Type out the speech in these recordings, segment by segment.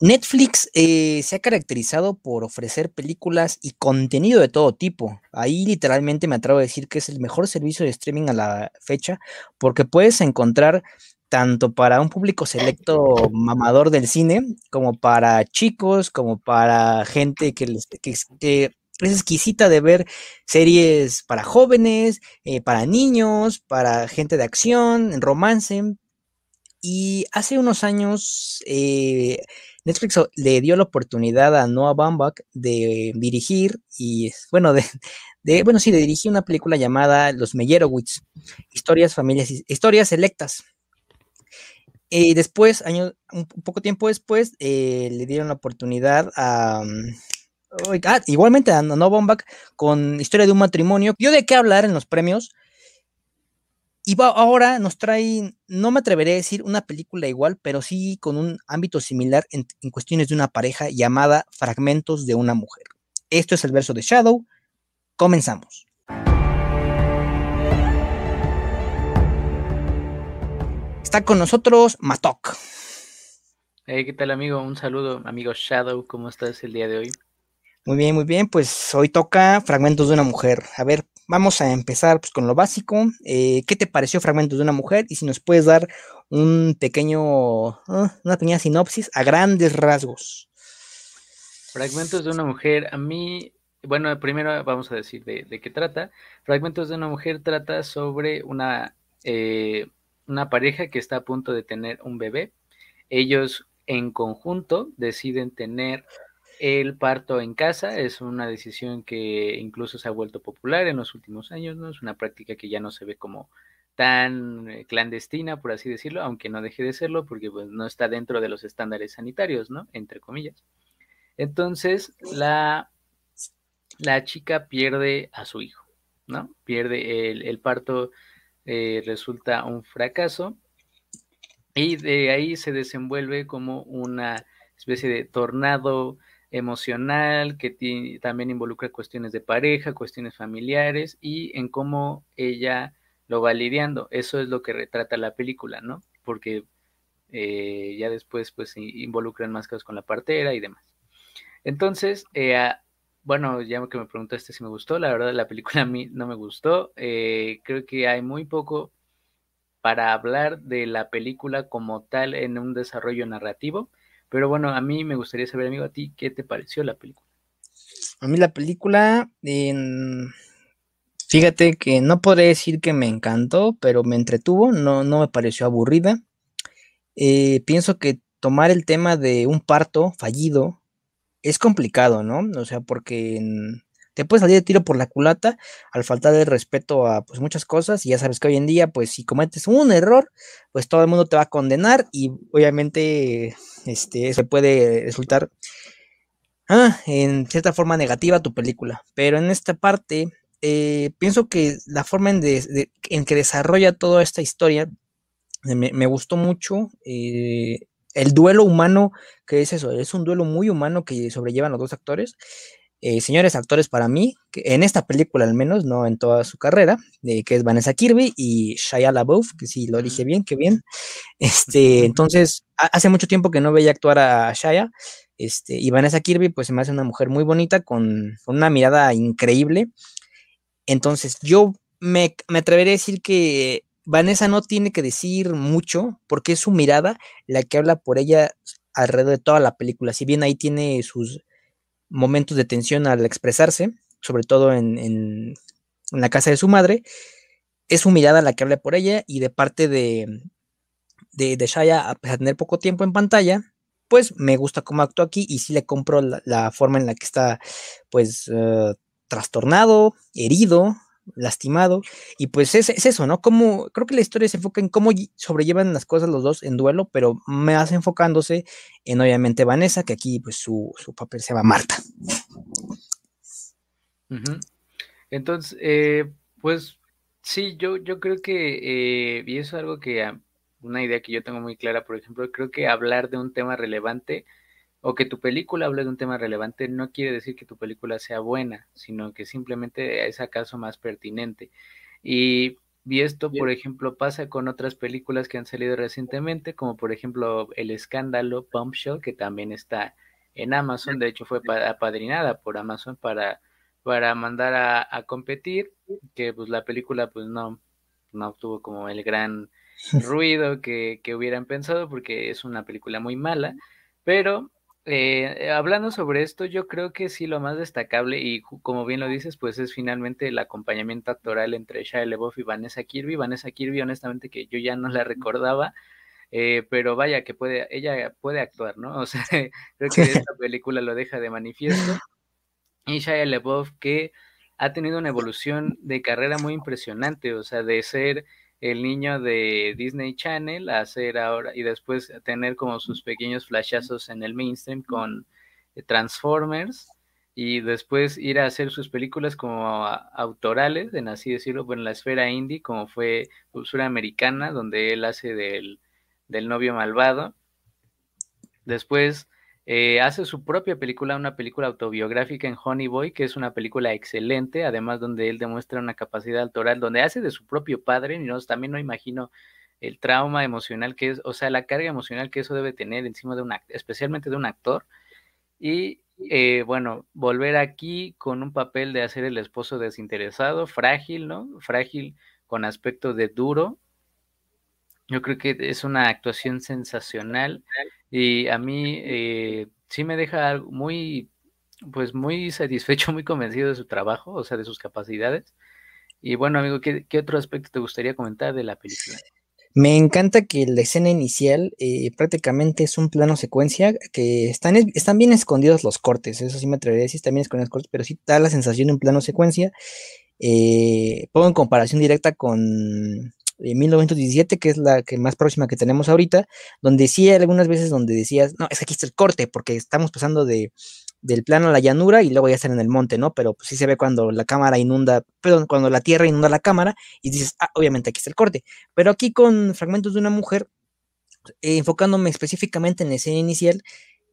Netflix eh, se ha caracterizado por ofrecer películas y contenido de todo tipo. Ahí literalmente me atrevo a decir que es el mejor servicio de streaming a la fecha porque puedes encontrar tanto para un público selecto mamador del cine, como para chicos, como para gente que, es exquisita de ver series para jóvenes, eh, para niños, para gente de acción, romance. Y hace unos años eh, Netflix le dio la oportunidad a Noah Baumbach de dirigir y, bueno, de, bueno, sí, de dirigir una película llamada Los Meyerowitz, historias, familias, historias selectas. Y después, año, un poco tiempo después, eh, le dieron la oportunidad a, mm, igualmente a Noah Baumbach con Historia de un matrimonio. Dio de qué hablar en los premios, y ahora nos trae, no me atreveré a decir una película igual, pero sí con un ámbito similar en, cuestiones de una pareja llamada Fragmentos de una mujer. Esto es el verso de Shadow. Comenzamos. Está con nosotros Matok. Hey, ¿qué tal amigo? Un saludo, amigo Shadow, ¿cómo estás el día de hoy? Muy bien, muy bien, pues hoy toca Fragmentos de una mujer. A ver, vamos a empezar pues, con lo básico. Eh, ¿Qué te pareció Fragmentos de una mujer? Y si nos puedes dar un pequeño, ah, una pequeña sinopsis a grandes rasgos. Fragmentos de una mujer, a mí, bueno, primero vamos a decir de, qué trata. Fragmentos de una mujer trata sobre una, eh, una pareja que está a punto de tener un bebé. Ellos en conjunto deciden tener el parto en casa es una decisión que incluso se ha vuelto popular en los últimos años, ¿no? Es una práctica que ya no se ve como tan eh, clandestina, por así decirlo, aunque no deje de serlo, porque pues, no está dentro de los estándares sanitarios, ¿no? Entre comillas. Entonces, la, la chica pierde a su hijo, ¿no? Pierde el, parto, eh, resulta un fracaso, y de ahí se desenvuelve como una especie de tornado emocional, que también involucra cuestiones de pareja, cuestiones familiares y en cómo ella lo va lidiando. Eso es lo que retrata la película, ¿no? Porque eh, ya después pues involucran más cosas con la partera y demás. Entonces, eh, bueno, ya que me preguntaste si me gustó, la verdad la película a mí no me gustó. Eh, creo que hay muy poco para hablar de la película como tal en un desarrollo narrativo. Pero bueno, a mí me gustaría saber, amigo, a ti, ¿qué te pareció la película? A mí la película, fíjate que no podré decir que me encantó, pero me entretuvo, no, no me pareció aburrida. Eh, pienso que tomar el tema de un parto fallido es complicado, ¿no? O sea, porque te puedes salir de tiro por la culata al faltar el respeto a pues, muchas cosas y ya sabes que hoy en día pues si cometes un error pues todo el mundo te va a condenar y obviamente este eso puede resultar ah, en cierta forma negativa tu película. Pero en esta parte eh, pienso que la forma en, que desarrolla toda esta historia me, gustó mucho eh, el duelo humano que es eso es un duelo muy humano que sobrellevan los dos actores eh, señores actores para mí, en esta película al menos, no en toda su carrera, que es Vanessa Kirby y Shia LaBeouf, que sí lo dije bien, qué bien. Este, entonces, hace mucho tiempo que no veía actuar a Shia, este, y Vanessa Kirby, pues se me hace una mujer muy bonita, con, una mirada increíble. Entonces, yo me, me atreveré a decir que Vanessa no tiene que decir mucho, porque es su mirada la que habla por ella alrededor de toda la película. Si bien ahí tiene sus momentos de tensión al expresarse, sobre todo en, la casa de su madre, es su mirada la que habla por ella y de parte de, de, de Shaya, a tener poco tiempo en pantalla, pues me gusta cómo actúa aquí y sí le compro la, forma en la que está, pues, eh, trastornado, herido, lastimado. Y pues es, eso, ¿no? Como, creo que la historia se enfoca en cómo sobrellevan las cosas los dos en duelo, pero más enfocándose en obviamente Vanessa, que aquí pues su, papel se llama Marta. Entonces, eh, pues sí, yo, yo creo que, eh, y eso es algo que, una idea que yo tengo muy clara, por ejemplo, creo que hablar de un tema relevante o que tu película hable de un tema relevante no quiere decir que tu película sea buena, sino que simplemente es acaso más pertinente. Y Y esto, por ejemplo, pasa con otras películas que han salido recientemente, como por ejemplo El Escándalo, Bombshell, que también está en Amazon, de hecho fue apadrinada por Amazon para, para mandar a, a competir, que pues la película pues no, no obtuvo como el gran ruido que, que hubieran pensado porque es una película muy mala, pero eh, hablando sobre esto, yo creo que sí lo más destacable y como bien lo dices, pues es finalmente el acompañamiento actoral entre Shia LaBeouf y Vanessa Kirby. Vanessa Kirby, honestamente, que yo ya no la recordaba, eh, pero vaya que puede, ella puede actuar, ¿no? O sea, creo que esta película lo deja de manifiesto. Y Shia LaBeouf que ha tenido una evolución de carrera muy impresionante, o sea, de ser el niño de Disney Channel a hacer ahora y después tener como sus pequeños flashazos en el mainstream con eh, Transformers y después ir a hacer sus películas como autorales, en así decirlo, en la esfera indie, como fue Cultura Americana, donde él hace del, del novio malvado. Después eh, hace su propia película, una película autobiográfica en Honey Boy, que es una película excelente, además donde él demuestra una capacidad autoral, donde hace de su propio padre, y no, también no imagino el trauma emocional que es, o sea, la carga emocional que eso debe tener encima de un especialmente de un actor. Y eh, bueno, volver aquí con un papel de hacer el esposo desinteresado, frágil, ¿no? Frágil con aspecto de duro. Yo creo que es una actuación sensacional y a mí eh, sí me deja muy, pues muy satisfecho, muy convencido de su trabajo, o sea, de sus capacidades. Y bueno, amigo, ¿qué, otro aspecto te gustaría comentar de la película? Me encanta que la escena inicial eh, prácticamente es un plano secuencia que están, están bien escondidos los cortes, eso sí me atrevería a decir, están bien escondidos los cortes, pero sí da la sensación de un plano secuencia. Eh, pongo en comparación directa con 1917, que es la que más próxima que tenemos ahorita, donde sí hay algunas veces donde decías, no, es que aquí está el corte, porque estamos pasando de, del plano a la llanura y luego ya están en el monte, ¿no? Pero pues, sí se ve cuando la cámara inunda, perdón, cuando la tierra inunda la cámara y dices, ah, obviamente aquí está el corte. Pero aquí con fragmentos de una mujer, eh, enfocándome específicamente en la escena inicial,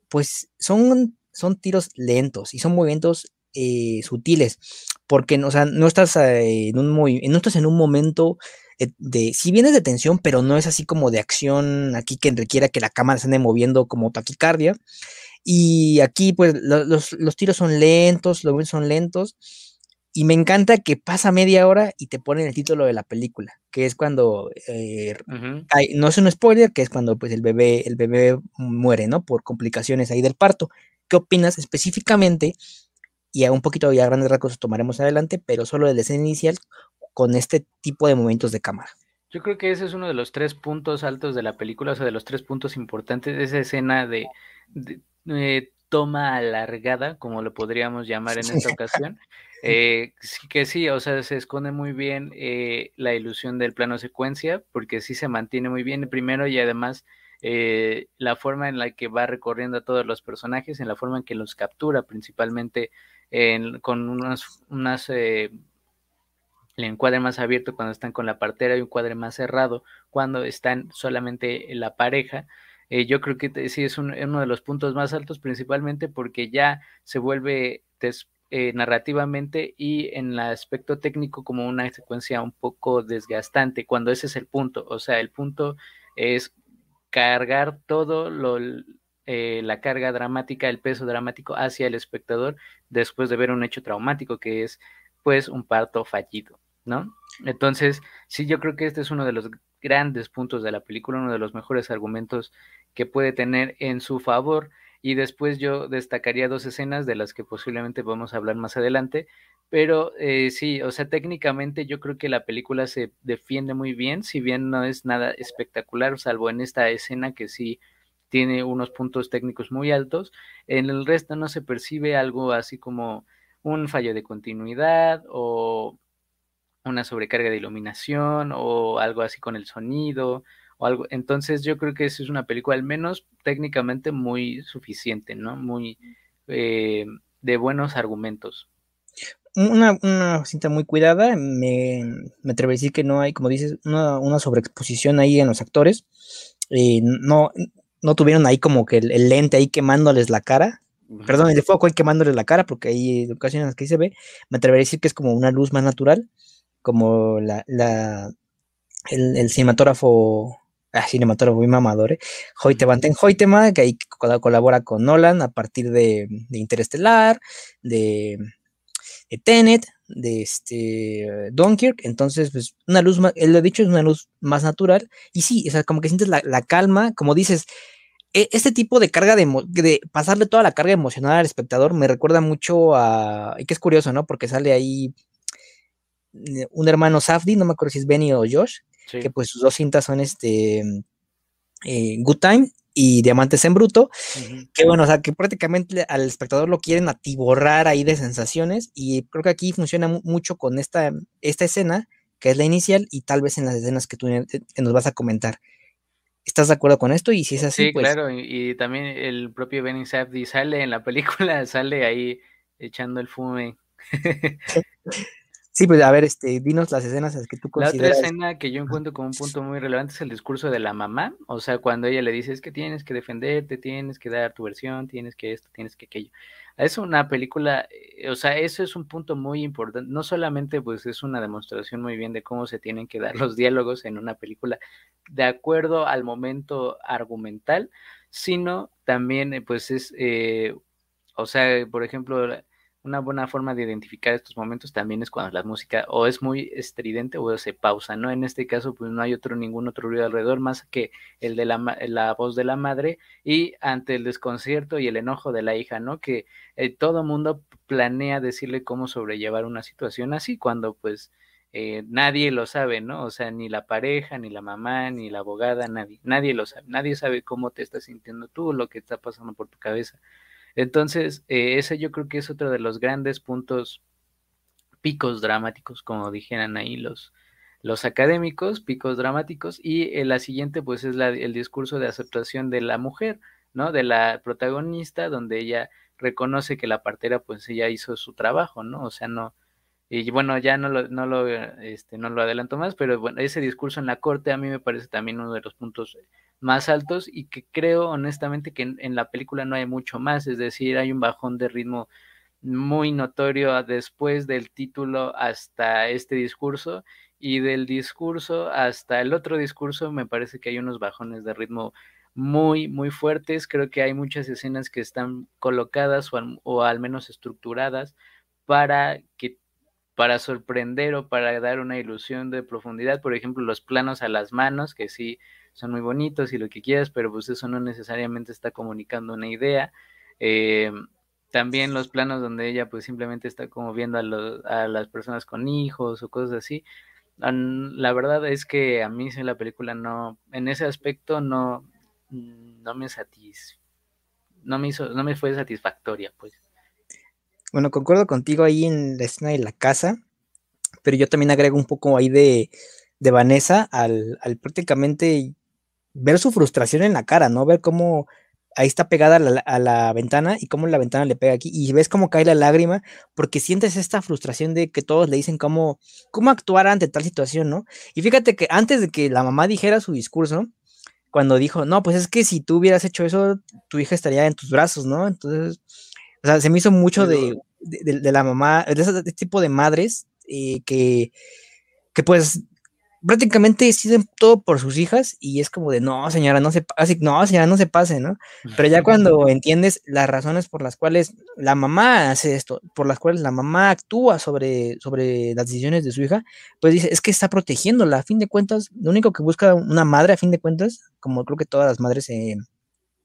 pues son, son tiros lentos y son movimientos eh, sutiles, porque o sea, no estás eh, en un muy, no estás en un momento eh, de, si bien es de tensión, pero no es así como de acción aquí que requiera que la cámara se ande moviendo como taquicardia. Y aquí, pues, los, tiros son lentos, los son lentos. Y me encanta que pasa media hora y te ponen el título de la película, que es cuando, eh, no es un spoiler, que es cuando pues el bebé, el bebé muere, ¿no? Por complicaciones ahí del parto. ¿Qué opinas específicamente? Y a un poquito ya grandes rasgos tomaremos adelante, pero solo de la escena inicial, con este tipo de momentos de cámara. Yo creo que ese es uno de los tres puntos altos de la película, o sea, de los tres puntos importantes, esa escena de, toma alargada, como lo podríamos llamar en esta ocasión. Eh, sí que sí, o sea, se esconde muy bien eh, la ilusión del plano secuencia, porque sí se mantiene muy bien primero y además eh, la forma en la que va recorriendo a todos los personajes, en la forma en que los captura, principalmente con unas, unas el encuadre más abierto cuando están con la partera y un cuadre más cerrado cuando están solamente la pareja. Eh, yo creo que sí es uno de los puntos más altos, principalmente porque ya se vuelve eh, narrativamente y en el aspecto técnico como una secuencia un poco desgastante, cuando ese es el punto. O sea, el punto es cargar todo lo, eh, la carga dramática, el peso dramático hacia el espectador después de ver un hecho traumático que es pues un parto fallido. ¿no? Entonces, sí, yo creo que este es uno de los grandes puntos de la película, uno de los mejores argumentos que puede tener en su favor. Y después yo destacaría dos escenas de las que posiblemente vamos a hablar más adelante. Pero eh, sí, o sea, técnicamente yo creo que la película se defiende muy bien, si bien no es nada espectacular, salvo en esta escena que sí tiene unos puntos técnicos muy altos. En el resto no se percibe algo así como un fallo de continuidad o una sobrecarga de iluminación o algo así con el sonido o algo. Entonces yo creo que esa es una película al menos técnicamente muy suficiente, ¿no? Muy eh, de buenos argumentos. Una, una, cinta muy cuidada, me, me atrevo a decir que no hay, como dices, una, una sobreexposición ahí en los actores. Eh, no, no tuvieron ahí como que el, lente ahí quemándoles la cara, perdón, el foco ahí quemándoles la cara, porque hay ocasiones que ahí se ve, me atrevería a decir que es como una luz más natural como la, el, cinematógrafo, ah, cinematógrafo muy mamador, ¿eh? Hoyte Van Hoytema, que ahí colabora con Nolan a partir de, de Interestelar, de, de, Tenet, de este Dunkirk, entonces, pues, una luz, más, él lo ha dicho, es una luz más natural, y sí, o sea, como que sientes la, la calma, como dices, e, este tipo de carga de, de, pasarle toda la carga emocional al espectador me recuerda mucho a, y que es curioso, ¿no? Porque sale ahí eh, un hermano Safdi, no me acuerdo si es Benny o Josh, que pues sus dos cintas son este eh, Good Time y Diamantes en Bruto, que bueno, o sea, que prácticamente al espectador lo quieren atiborrar ahí de sensaciones y creo que aquí funciona mucho con esta, esta escena, que es la inicial, y tal vez en las escenas que tú nos vas a comentar. ¿Estás de acuerdo con esto? Y si es así, sí, pues... claro, y, también el propio Benny Safdie sale en la película, sale ahí echando el fume. Sí, pues a ver, este, dinos las escenas que tú consideras. La otra escena que yo encuentro como un punto muy relevante es el discurso de la mamá, o sea, cuando ella le dice es que tienes que defenderte, tienes que dar tu versión, tienes que esto, tienes que aquello. Es una película, eh, o sea, eso es un punto muy importante, no solamente pues es una demostración muy bien de cómo se tienen que dar los diálogos en una película de acuerdo al momento argumental, sino también eh, pues es, eh, o sea, por ejemplo, una buena forma de identificar estos momentos también es cuando la música o es muy estridente o se pausa, ¿no? En este caso, pues no hay otro, ningún otro ruido alrededor más que el de la, la voz de la madre y ante el desconcierto y el enojo de la hija, ¿no? Que eh, todo mundo planea decirle cómo sobrellevar una situación así cuando pues eh, nadie lo sabe, ¿no? O sea, ni la pareja, ni la mamá, ni la abogada, nadie, nadie lo sabe, nadie sabe cómo te estás sintiendo tú, lo que está pasando por tu cabeza. Entonces, eh, ese yo creo que es otro de los grandes puntos, picos dramáticos, como dijeran ahí los, los académicos, picos dramáticos, y eh, la siguiente pues es la, el discurso de aceptación de la mujer, ¿no? De la protagonista, donde ella reconoce que la partera pues ella hizo su trabajo, ¿no? O sea, no, y bueno, ya no lo, no lo, este, no lo adelanto más, pero bueno, ese discurso en la corte a mí me parece también uno de los puntos más altos y que creo honestamente que en, la película no hay mucho más, es decir, hay un bajón de ritmo muy notorio después del título hasta este discurso y del discurso hasta el otro discurso me parece que hay unos bajones de ritmo muy, muy fuertes. Creo que hay muchas escenas que están colocadas o o al menos estructuradas para que para sorprender o para dar una ilusión de profundidad. Por ejemplo, los planos a las manos, que sí son muy bonitos y lo que quieras, pero pues eso no necesariamente está comunicando una idea. Eh, también los planos donde ella pues simplemente está como viendo a, a las personas con hijos o cosas así. La verdad es que a mí la película no, en ese aspecto no, no me satis, no me hizo, no me fue satisfactoria, pues. Bueno, concuerdo contigo ahí en la escena de la casa, pero yo también agrego un poco ahí de, de Vanessa al prácticamente ver su frustración en la cara, ¿no? Ver cómo ahí está pegada a la, ventana y cómo la ventana le pega aquí y ves cómo cae la lágrima porque sientes esta frustración de que todos le dicen cómo, cómo actuar ante tal situación, ¿no? Y fíjate que antes de que la mamá dijera su discurso, cuando dijo, no, pues es que si tú hubieras hecho eso, tu hija estaría en tus brazos, ¿no? Entonces, o sea, se me hizo mucho de, de, la mamá, de ese tipo de madres eh, que, que pues prácticamente deciden todo por sus hijas y es como de no, señora, no se pase, no, señora, no se pase, ¿no? Pero ya cuando entiendes las razones por las cuales la mamá hace esto, por las cuales la mamá actúa sobre, sobre las decisiones de su hija, pues dice, es que está protegiéndola, a fin de cuentas, lo único que busca una madre, a fin de cuentas, como creo que todas las madres en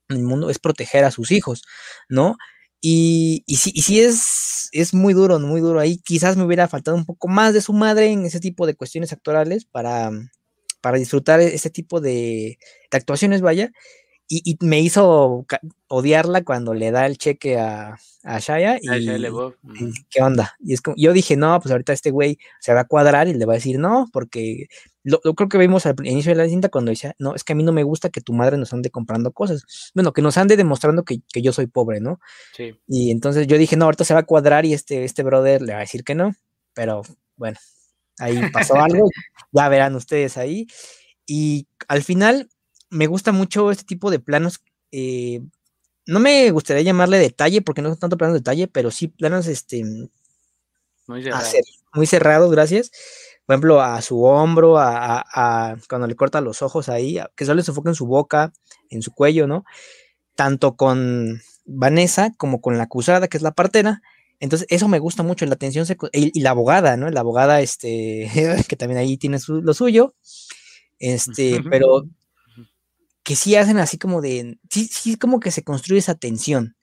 el mundo, es proteger a sus hijos, ¿no? Y, y, sí, y sí es, es muy duro, muy duro. Ahí quizás me hubiera faltado un poco más de su madre en ese tipo de cuestiones actorales para, para disfrutar ese tipo de, de actuaciones, vaya y, me hizo odiarla cuando le da el cheque a, a Shaya y, qué onda. Y es como, yo dije, no, pues ahorita este güey se va a cuadrar y le va a decir no, porque lo, creo que vimos al inicio de la cinta cuando decía, no, es que a mí no me gusta que tu madre nos ande comprando cosas. Bueno, que nos ande demostrando que, que yo soy pobre, ¿no? Sí. Y entonces yo dije, no, ahorita se va a cuadrar y este, este brother le va a decir que no, pero bueno, ahí pasó algo, ya verán ustedes ahí. Y al final me gusta mucho este tipo de planos. Eh, no me gustaría llamarle detalle, porque no son tanto planos de detalle, pero sí planos este, muy, cerrados. muy cerrados, gracias. por ejemplo, a su hombro, a, cuando le corta los ojos ahí, que solo se enfoca en su boca, en su cuello, ¿no? Tanto con Vanessa como con la acusada, que es la partera. Entonces, eso me gusta mucho, la atención y, la abogada, ¿no? La abogada, este, que también ahí tiene lo suyo, este, pero que sí hacen así como de, sí, sí, como que se construye esa tensión.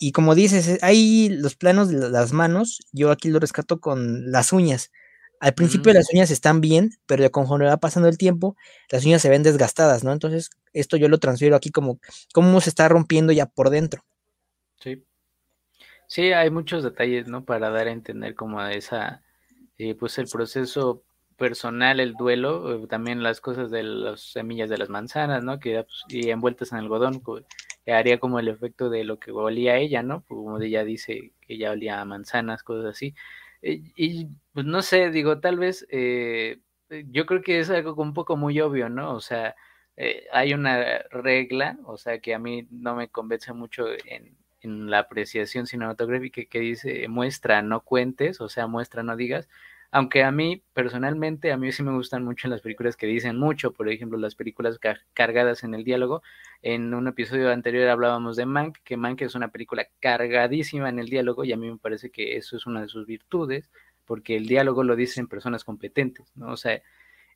Y como dices, hay los planos de las manos, yo aquí lo rescato con las uñas. Al principio las uñas están bien, pero conforme va pasando el tiempo, las uñas se ven desgastadas, ¿no? Entonces, esto yo lo transfiero aquí como cómo se está rompiendo ya por dentro. Sí. Sí, hay muchos detalles, ¿no? Para dar a entender como esa, eh, pues el proceso personal, el duelo, eh, también las cosas de las semillas de las manzanas, ¿no? Que pues, y envueltas en algodón, que haría como el efecto de lo que olía ella, ¿no? Como ella dice que ella olía a manzanas, cosas así. Eh, y pues no sé, digo, tal vez eh, yo creo que es algo un poco muy obvio, ¿no? O sea, hay una regla, o sea, que a mí no me convence mucho en, en la apreciación cinematográfica que dice muestra, no cuentes, o sea, muestra, no digas, aunque a mí, personalmente, a mí sí me gustan mucho las películas que dicen mucho, por ejemplo, las películas cargadas en el diálogo. En un episodio anterior hablábamos de Mank, que Mank es una película cargadísima en el diálogo y a mí me parece que eso es una de sus virtudes, porque el diálogo lo dicen personas competentes, ¿no? O sea,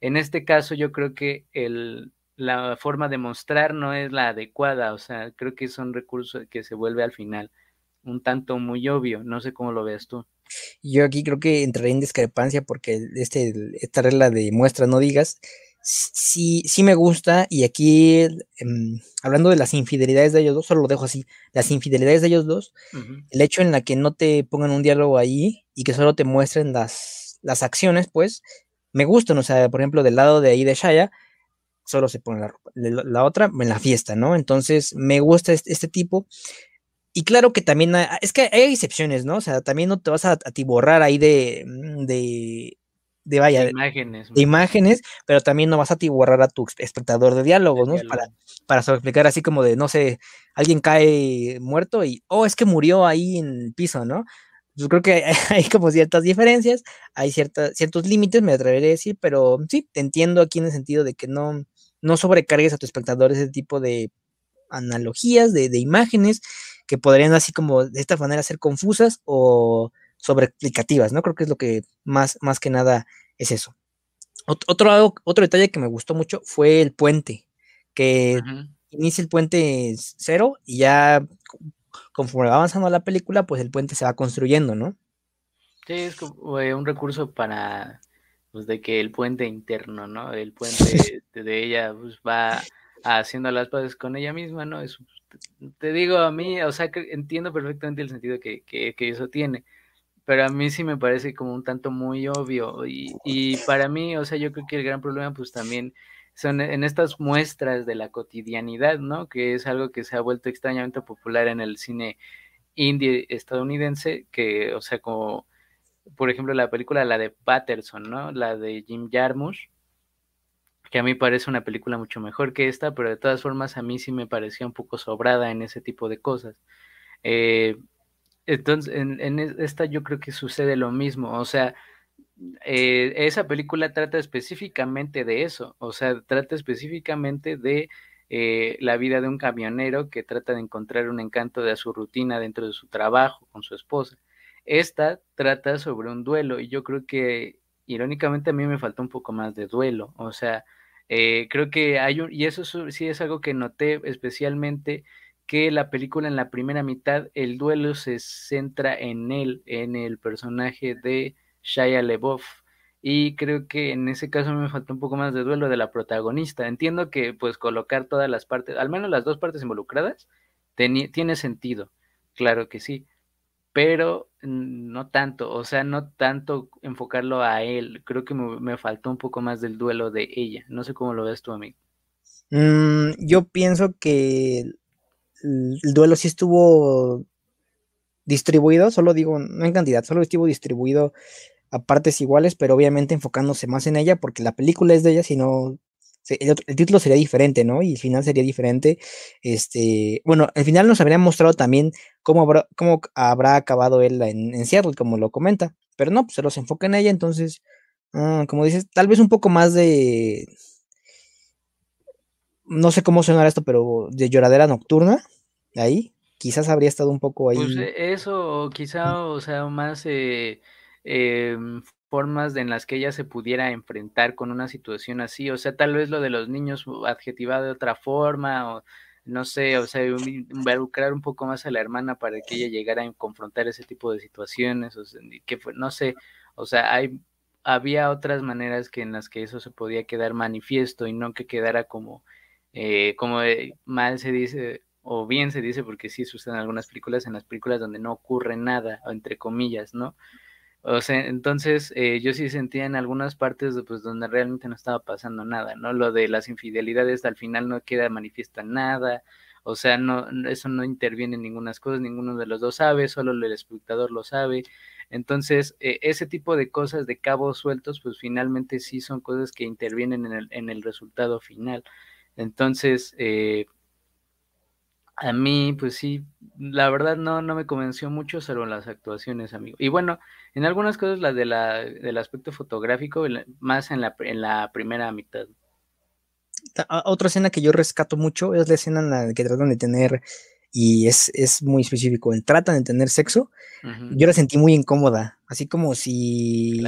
en este caso yo creo que el, la forma de mostrar no es la adecuada, o sea, creo que es un recurso que se vuelve al final un tanto muy obvio, no sé cómo lo veas tú. Yo aquí creo que entraré en discrepancia porque este, esta regla de muestra no digas, sí, sí me gusta y aquí em, hablando de las infidelidades de ellos dos, solo lo dejo así, las infidelidades de ellos dos, el hecho en la que no te pongan un diálogo ahí y que solo te muestren las, las acciones, pues me gustan, o sea, por ejemplo, del lado de ahí de Shaya, solo se pone la ropa, la, otra en la fiesta, ¿no? Entonces me gusta este, este tipo y claro que también es que hay excepciones, ¿no? O sea, también no te vas a atiborrar ahí de, mm, de, de vaya, de imágenes. De imágenes, pero también no vas a atiborrar a tu espectador de diálogos, ¿no? Para, para explicar así como de, no sé, alguien cae muerto y, oh, es que murió ahí en el piso, ¿no? Yo creo que hay, como ciertas diferencias, hay ciertas, ciertos límites, me atreveré a decir, pero sí, te entiendo aquí en el sentido de que no, no sobrecargues a tu espectador ese tipo de analogías, de, de imágenes, que podrían así como de esta manera ser confusas o sobreexplicativas, ¿no? Creo que es lo que más, más que nada es eso. Otro, otro detalle que me gustó mucho fue el puente, que inicia el puente cero y ya conforme va avanzando la película, pues el puente se va construyendo, ¿no? Sí, es como un recurso para, pues, de que el puente interno, ¿no? El puente de, ella, pues, va haciendo las paces con ella misma, ¿no? Es te digo, a mí, o sea, que entiendo perfectamente el sentido que, que, eso tiene, pero a mí sí me parece como un tanto muy obvio y, y, para mí, o sea, yo creo que el gran problema pues también son en estas muestras de la cotidianidad, ¿no? Que es algo que se ha vuelto extrañamente popular en el cine indie estadounidense, que, o sea, como, por ejemplo, la película, la de Patterson, ¿no? La de Jim Jarmusch, que a mí parece una película mucho mejor que esta, pero de todas formas a mí sí me parecía un poco sobrada en ese tipo de cosas. Eh, entonces, en, esta yo creo que sucede lo mismo, o sea, eh, esa película trata específicamente de eso, o sea, trata específicamente de eh, la vida de un camionero que trata de encontrar un encanto de su rutina dentro de su trabajo con su esposa. Esta trata sobre un duelo y yo creo que irónicamente a mí me faltó un poco más de duelo, o sea, eh, creo que hay un, y eso sí es algo que noté especialmente, que la película en la primera mitad, el duelo se centra en él, en el personaje de Shia LeBoff. Y creo que en ese caso me faltó un poco más de duelo de la protagonista. Entiendo que pues colocar todas las partes, al menos las dos partes involucradas, tiene sentido, claro que sí pero no tanto, o sea, no tanto enfocarlo a él, creo que me, faltó un poco más del duelo de ella, no sé cómo lo ves tú, amigo. Mm, yo pienso que el, duelo sí estuvo distribuido, solo digo, no en cantidad, solo estuvo distribuido a partes iguales, pero obviamente enfocándose más en ella, porque la película es de ella, sino el, título sería diferente, ¿no? Y el final sería diferente. Este, bueno, al final nos habría mostrado también cómo habrá, cómo habrá acabado él en, en, Seattle, como lo comenta. Pero no, pues se los enfoca en ella, entonces, Ah, como dices, tal vez un poco más de. No sé cómo suena esto, pero de lloradera nocturna. Ahí. Quizás habría estado un poco ahí. Pues eh, eso, quizá, o sea, más eh, em, formas en las que ella se pudiera enfrentar con una situación así. O sea, tal vez lo de los niños adjetivado de otra forma, o no sé, o sea, involucrar un poco más a la hermana para que ella llegara a confrontar ese tipo de situaciones, o sea, que no sé, o sea, hay había otras maneras que en las que eso se podía quedar manifiesto y no que quedara como, eh, como mal se dice, o bien se dice, porque sí suceden algunas películas, en las películas donde no ocurre nada, o entre comillas, ¿no? O sea, entonces eh, yo sí sentía en algunas partes pues donde realmente no estaba pasando nada, ¿no? Lo de las infidelidades al final no queda manifiesta nada, o sea, no, eso no interviene en ninguna cosa, ninguno de los dos sabe, solo el espectador lo sabe. Entonces, eh, ese tipo de cosas de cabos sueltos, pues finalmente sí son cosas que intervienen en el, en el resultado final. Entonces, eh, a mí, pues sí, la verdad no, no me convenció mucho, salvo las actuaciones, amigo. Y bueno, en algunas cosas las de la, del aspecto fotográfico, más en la, en la primera mitad. Otra escena que yo rescato mucho es la escena en la que tratan de tener, y es, es muy específico, el tratan de tener sexo. Yo la sentí muy incómoda, así como si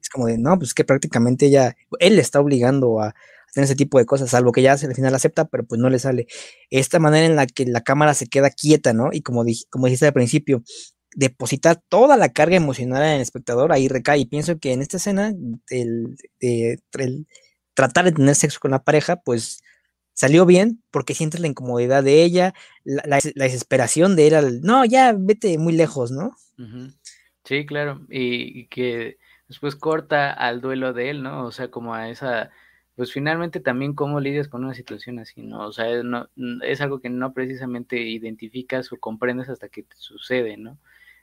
es como de, no, pues que prácticamente ella, él le está obligando a, en ese tipo de cosas, salvo que ya al final acepta, pero pues no le sale. Esta manera en la que la cámara se queda quieta, ¿no? Y como, dijiste al principio, depositar toda la carga emocional en el espectador, ahí recae. Y pienso que en esta escena, el, tratar de tener sexo con la pareja, pues salió bien porque sientes la incomodidad de ella, la, desesperación de él no, ya vete muy lejos, ¿no? Sí, claro, y, que después corta al duelo de él, ¿no? O sea, como a esa pues finalmente también cómo lidias con una situación así, ¿no? O sea, no, es algo que no precisamente identificas o comprendes hasta que te sucede, ¿no?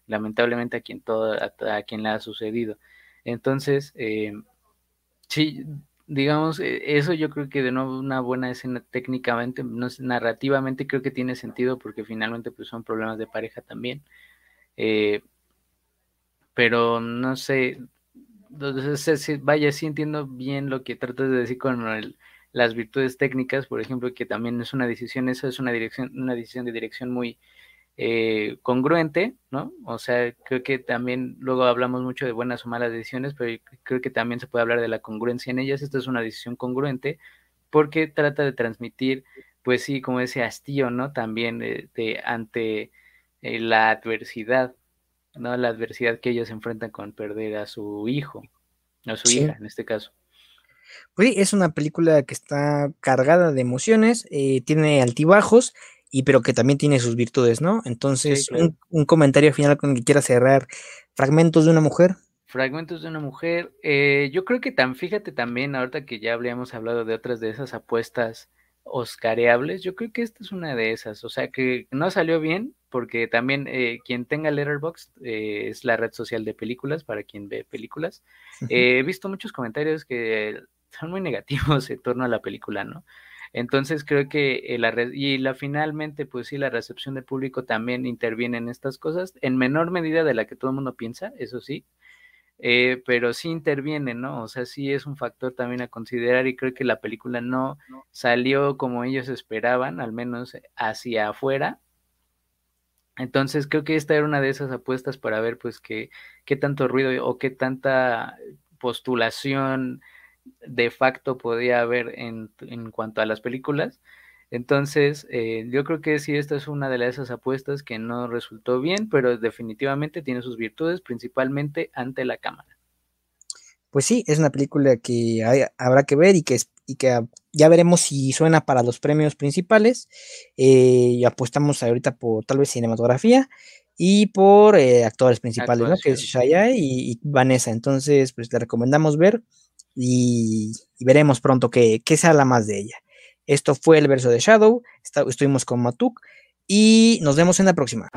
Lamentablemente a quien todo, a, quien le ha sucedido. Entonces, eh, sí, digamos, e, eso yo creo que de nuevo una buena escena técnicamente, no, narrativamente creo que tiene sentido porque finalmente pues son problemas de pareja también. Eh, pero no sé, entonces, vaya, sí entiendo bien lo que tratas de decir con las virtudes técnicas, por ejemplo, que también es una decisión, eso es una dirección, una decisión de dirección muy eh, congruente, ¿no? O sea, creo que también luego hablamos mucho de buenas o malas decisiones, pero creo que también se puede hablar de la congruencia en ellas. Esta es una decisión congruente porque trata de transmitir, pues sí, como ese hastío, ¿no? También de, ante eh, la adversidad, ¿no? La adversidad que ellos enfrentan con perder a su hijo, a su hija en este caso. Pues es una película que está cargada de emociones, eh, tiene altibajos, y pero que también tiene sus virtudes, ¿no? Entonces, un, comentario final con el que quiera cerrar. Fragmentos de una mujer. Fragmentos de una mujer. Eh, yo creo que tan, fíjate también, ahorita que ya habríamos hablado de otras de esas apuestas oscareables, yo creo que esta es una de esas. O sea que no salió bien, porque también eh, quien tenga Letterboxd eh, es la red social de películas para quien ve películas. Eh, he visto muchos comentarios que son muy negativos en torno a la película, ¿no? Entonces creo que la red, y la finalmente, pues sí, la recepción del público también interviene en estas cosas, en menor medida de la que todo el mundo piensa, eso sí, pero sí interviene, ¿no? O sea, sí es un factor también a considerar y creo que la película no salió como ellos esperaban, al menos hacia afuera, entonces creo que esta era una de esas apuestas para ver pues qué, qué tanto ruido o qué tanta postulación de facto podía haber en, en cuanto a las películas. Entonces, eh, yo creo que sí, esta es una de esas apuestas que no resultó bien, pero definitivamente tiene sus virtudes, principalmente ante la cámara. Pues sí, es una película que habrá que ver y que, y que ya veremos si suena para los premios principales. Eh, y apostamos ahorita por tal vez cinematografía y por eh, actores principales, ¿no? Que es Shaya y, Vanessa. Entonces, pues le recomendamos ver y, veremos pronto qué, qué se habla más de ella. Esto fue el verso de Shadow. estuvimos con Matuk y nos vemos en la próxima.